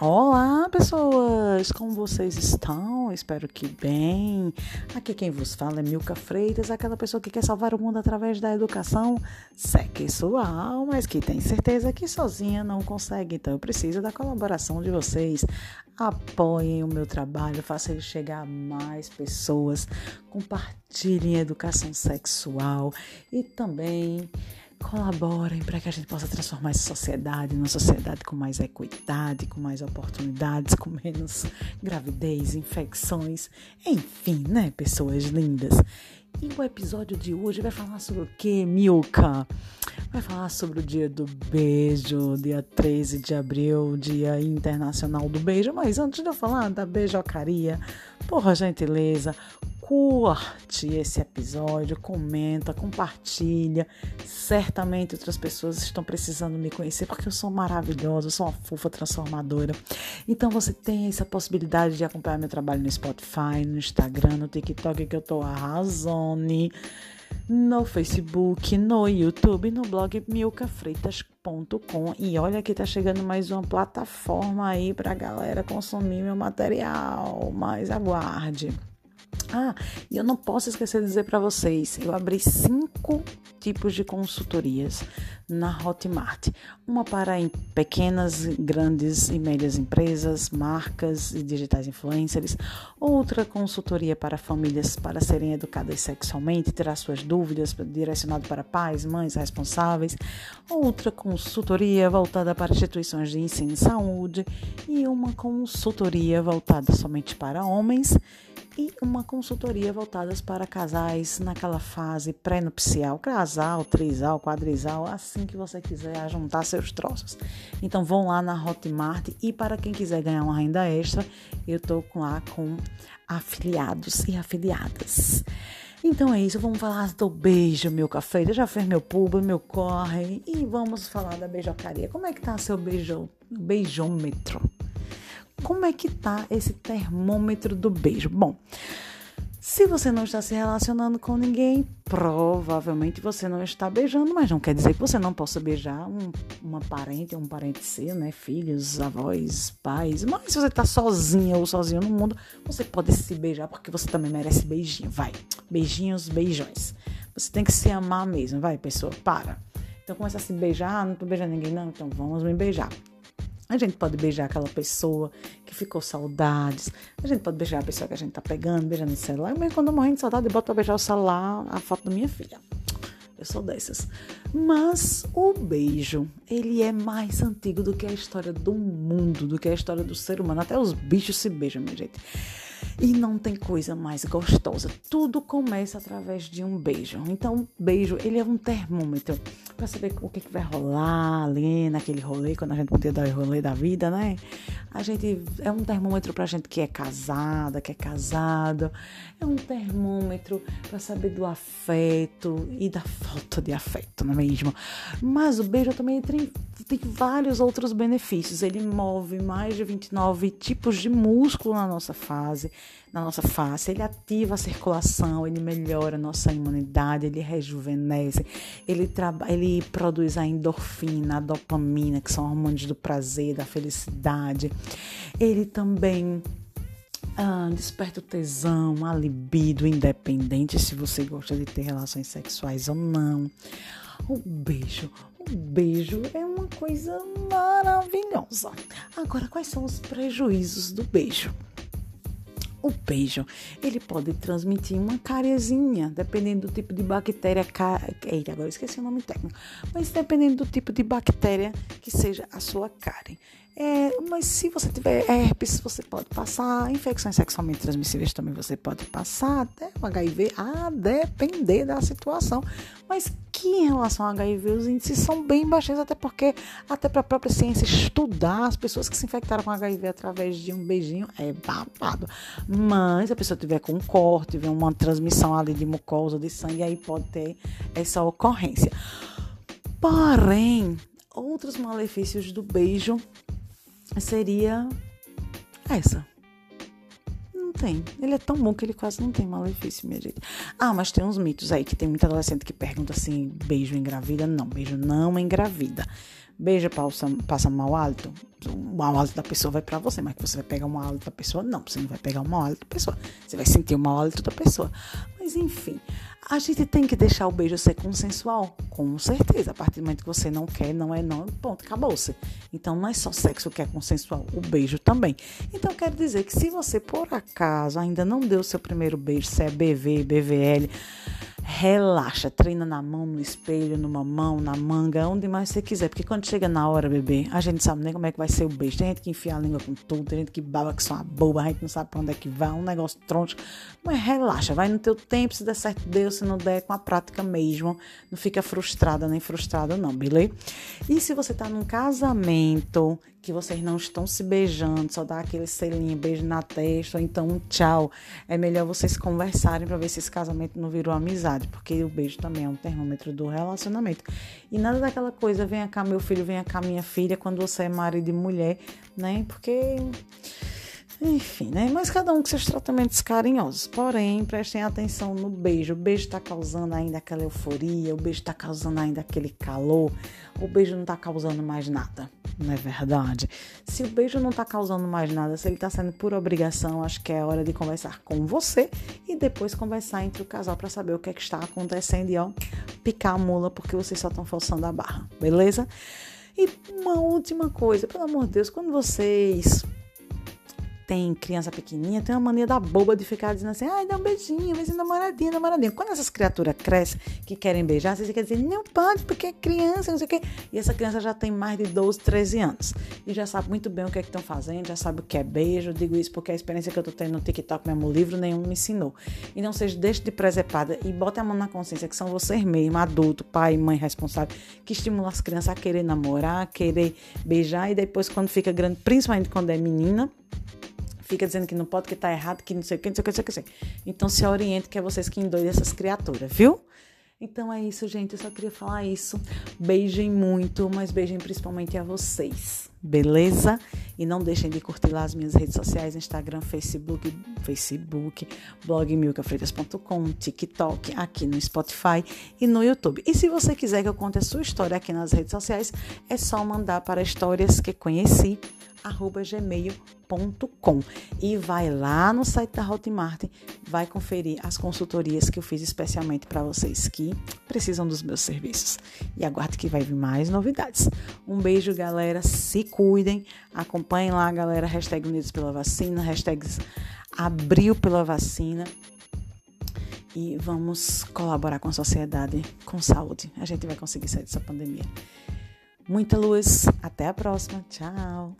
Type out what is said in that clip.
Olá, pessoas! Como vocês estão? Espero que bem. Aqui quem vos fala é Milka Freitas, aquela pessoa que quer salvar o mundo através da educação sexual, mas que tem certeza que sozinha não consegue. Então eu preciso da colaboração de vocês. Apoiem o meu trabalho, façam ele chegar a mais pessoas, compartilhem a educação sexual e também colaborem para que a gente possa transformar essa sociedade numa sociedade com mais equidade, com mais oportunidades, com menos gravidez, infecções, enfim, né, pessoas lindas. E o episódio de hoje vai falar sobre o que, Milka? Vai falar sobre o dia do beijo, dia 13 de abril, dia internacional do beijo. Mas antes de eu falar da beijocaria, por gentileza, curte esse episódio, comenta, compartilha. Certamente outras pessoas estão precisando me conhecer porque eu sou maravilhosa, eu sou uma fofa transformadora. Então você tem essa possibilidade de acompanhar meu trabalho no Spotify, no Instagram, no TikTok que eu tô arrasando, no Facebook, no YouTube, no blog milcafreitas.com. E olha que tá chegando mais uma plataforma aí pra galera consumir meu material. Mas aguarde. Ah, e eu não posso esquecer de dizer para vocês, eu abri cinco tipos de consultorias na Hotmart. Uma para pequenas, grandes e médias empresas, marcas e digitais influencers. Outra consultoria para famílias para serem educadas sexualmente, tirar suas dúvidas, direcionado para pais, mães responsáveis. Outra consultoria voltada para instituições de ensino e saúde. E uma consultoria voltada somente para homens e uma consultoria voltadas para casais naquela fase pré-nupcial, casal, trisal, quadrisal, assim que você quiser juntar seus troços. Então vão lá na Hotmart e para quem quiser ganhar uma renda extra, eu tô lá com afiliados e afiliadas. Então é isso, vamos falar do beijo, meu café. Eu já fez meu pulo, meu corre e vamos falar da beijocaria. Como é que tá seu beijo, beijômetro? Como é que tá esse termômetro do beijo? Bom, se você não está se relacionando com ninguém, provavelmente você não está beijando, mas não quer dizer que você não possa beijar um, uma parente um parente seu, né? Filhos, avós, pais. Mas se você está sozinha ou sozinho no mundo, você pode se beijar porque você também merece beijinho. Vai, beijinhos, beijões. Você tem que se amar mesmo. Vai, pessoa, para. Então começa a se beijar, ah, não tô beijando ninguém, não, então vamos me beijar. A gente pode beijar aquela pessoa que ficou saudades. A gente pode beijar a pessoa que a gente tá pegando, beijando o celular. Mesmo quando eu morrendo de saudade, eu boto pra beijar o celular, a foto da minha filha. Eu sou dessas. Mas o beijo, ele é mais antigo do que a história do mundo, do que a história do ser humano. Até os bichos se beijam, minha gente. E não tem coisa mais gostosa. Tudo começa através de um beijo. Então, beijo, ele é um termômetro para saber o que, que, vai rolar ali naquele rolê, quando a gente podia dar o rolê da vida, né? A gente é um termômetro pra gente que é casada, que é casado. É um termômetro para saber do afeto e da falta de afeto, não é mesmo? Mas o beijo também tem, tem vários outros benefícios. Ele move mais de 29 tipos de músculo na nossa fase na nossa face, ele ativa a circulação, ele melhora a nossa imunidade, ele rejuvenesce, ele, ele produz a endorfina, a dopamina, que são hormônios do prazer, da felicidade. Ele também ah, desperta o tesão, a libido, independente se você gosta de ter relações sexuais ou não. O beijo, o beijo é uma coisa maravilhosa. Agora, quais são os prejuízos do beijo? O beijo, ele pode transmitir uma carezinha, dependendo do tipo de bactéria. Eita, agora esqueci o nome técnico. Mas dependendo do tipo de bactéria que seja a sua cárie. É, mas se você tiver herpes, você pode passar. Infecções sexualmente transmissíveis também você pode passar. Até o HIV, a depender da situação. Mas que em relação ao HIV, os índices são bem baixos, até porque, até para a própria ciência estudar as pessoas que se infectaram com HIV através de um beijinho é babado. Mas a pessoa tiver com um corte, tiver uma transmissão ali de mucosa, de sangue, aí pode ter essa ocorrência. Porém, outros malefícios do beijo seria essa. Não tem. Ele é tão bom que ele quase não tem malefício, minha gente. Ah, mas tem uns mitos aí que tem muita adolescente que pergunta assim: beijo engravida? Não, beijo não engravida. Beija, passa, passa mau hálito. O mau hálito da pessoa vai para você, mas que você vai pegar o mau hálito da pessoa? Não, você não vai pegar o mau hálito da pessoa. Você vai sentir o mau hálito da pessoa. Mas enfim, a gente tem que deixar o beijo ser consensual, com certeza. A partir do momento que você não quer, não é não, ponto, acabou-se. Então não é só sexo que é consensual, o beijo também. Então quero dizer que se você por acaso ainda não deu seu primeiro beijo, se é BV, BVL, relaxa, treina na mão, no espelho, numa mão, na manga, onde mais você quiser. Porque quando chega na hora, bebê, a gente sabe nem como é que vai ser o beijo. Tem gente que enfia a língua com tudo, tem gente que baba que só uma boba, a gente não sabe pra onde é que vai, um negócio troncho. Mas relaxa, vai no teu tempo, se der certo, Deus, se não der, com a prática mesmo. Não fica frustrada nem frustrada, não, beleza? E se você tá num casamento que vocês não estão se beijando, só dá aquele selinho, beijo na testa, ou então tchau. É melhor vocês conversarem para ver se esse casamento não virou amizade, porque o beijo também é um termômetro do relacionamento. E nada daquela coisa, venha cá meu filho, venha cá minha filha, quando você é marido e mulher, né? Porque enfim, né? Mas cada um com seus tratamentos carinhosos. Porém, prestem atenção no beijo. O beijo está causando ainda aquela euforia, o beijo está causando ainda aquele calor. O beijo não está causando mais nada, não é verdade? Se o beijo não está causando mais nada, se ele está sendo por obrigação, acho que é hora de conversar com você e depois conversar entre o casal para saber o que é que está acontecendo e ó, picar a mula porque vocês só estão forçando a barra, beleza? E uma última coisa, pelo amor de Deus, quando vocês tem criança pequenininha, tem uma mania da boba de ficar dizendo assim, ai, dá um beijinho, vai ser namoradinha, namoradinha. Quando essas criaturas crescem, que querem beijar, vocês querem dizer, não pode, porque é criança, não sei o quê. E essa criança já tem mais de 12, 13 anos. E já sabe muito bem o que é que estão fazendo, já sabe o que é beijo. Eu digo isso porque a experiência que eu tô tendo no TikTok, mesmo livro nenhum me ensinou. Então, vocês deixem de presepada e botem a mão na consciência que são vocês mesmos, adulto, pai, mãe responsável, que estimulam as crianças a querer namorar, a querer beijar. E depois, quando fica grande, principalmente quando é menina, fica dizendo que não pode, que tá errado, que não sei o que, não sei o que, não sei o que. Sei. Então se oriente que é vocês que endoidam essas criaturas, viu? Então é isso, gente. Eu só queria falar isso. Beijem muito, mas beijem principalmente a vocês. Beleza? E não deixem de curtir lá as minhas redes sociais, Instagram, Facebook, Facebook, blog milcafreitas.com, TikTok, aqui no Spotify e no YouTube. E se você quiser que eu conte a sua história aqui nas redes sociais, é só mandar para histórias que conheci gmail.com e vai lá no site da Hotmart, vai conferir as consultorias que eu fiz especialmente para vocês que precisam dos meus serviços. E aguarde que vai vir mais novidades. Um beijo, galera. Se cuidem. Acompanhem lá, galera. Hashtag Unidos pela Vacina, hashtag Abril pela Vacina e vamos colaborar com a sociedade com saúde. A gente vai conseguir sair dessa pandemia. Muita luz, até a próxima. Tchau.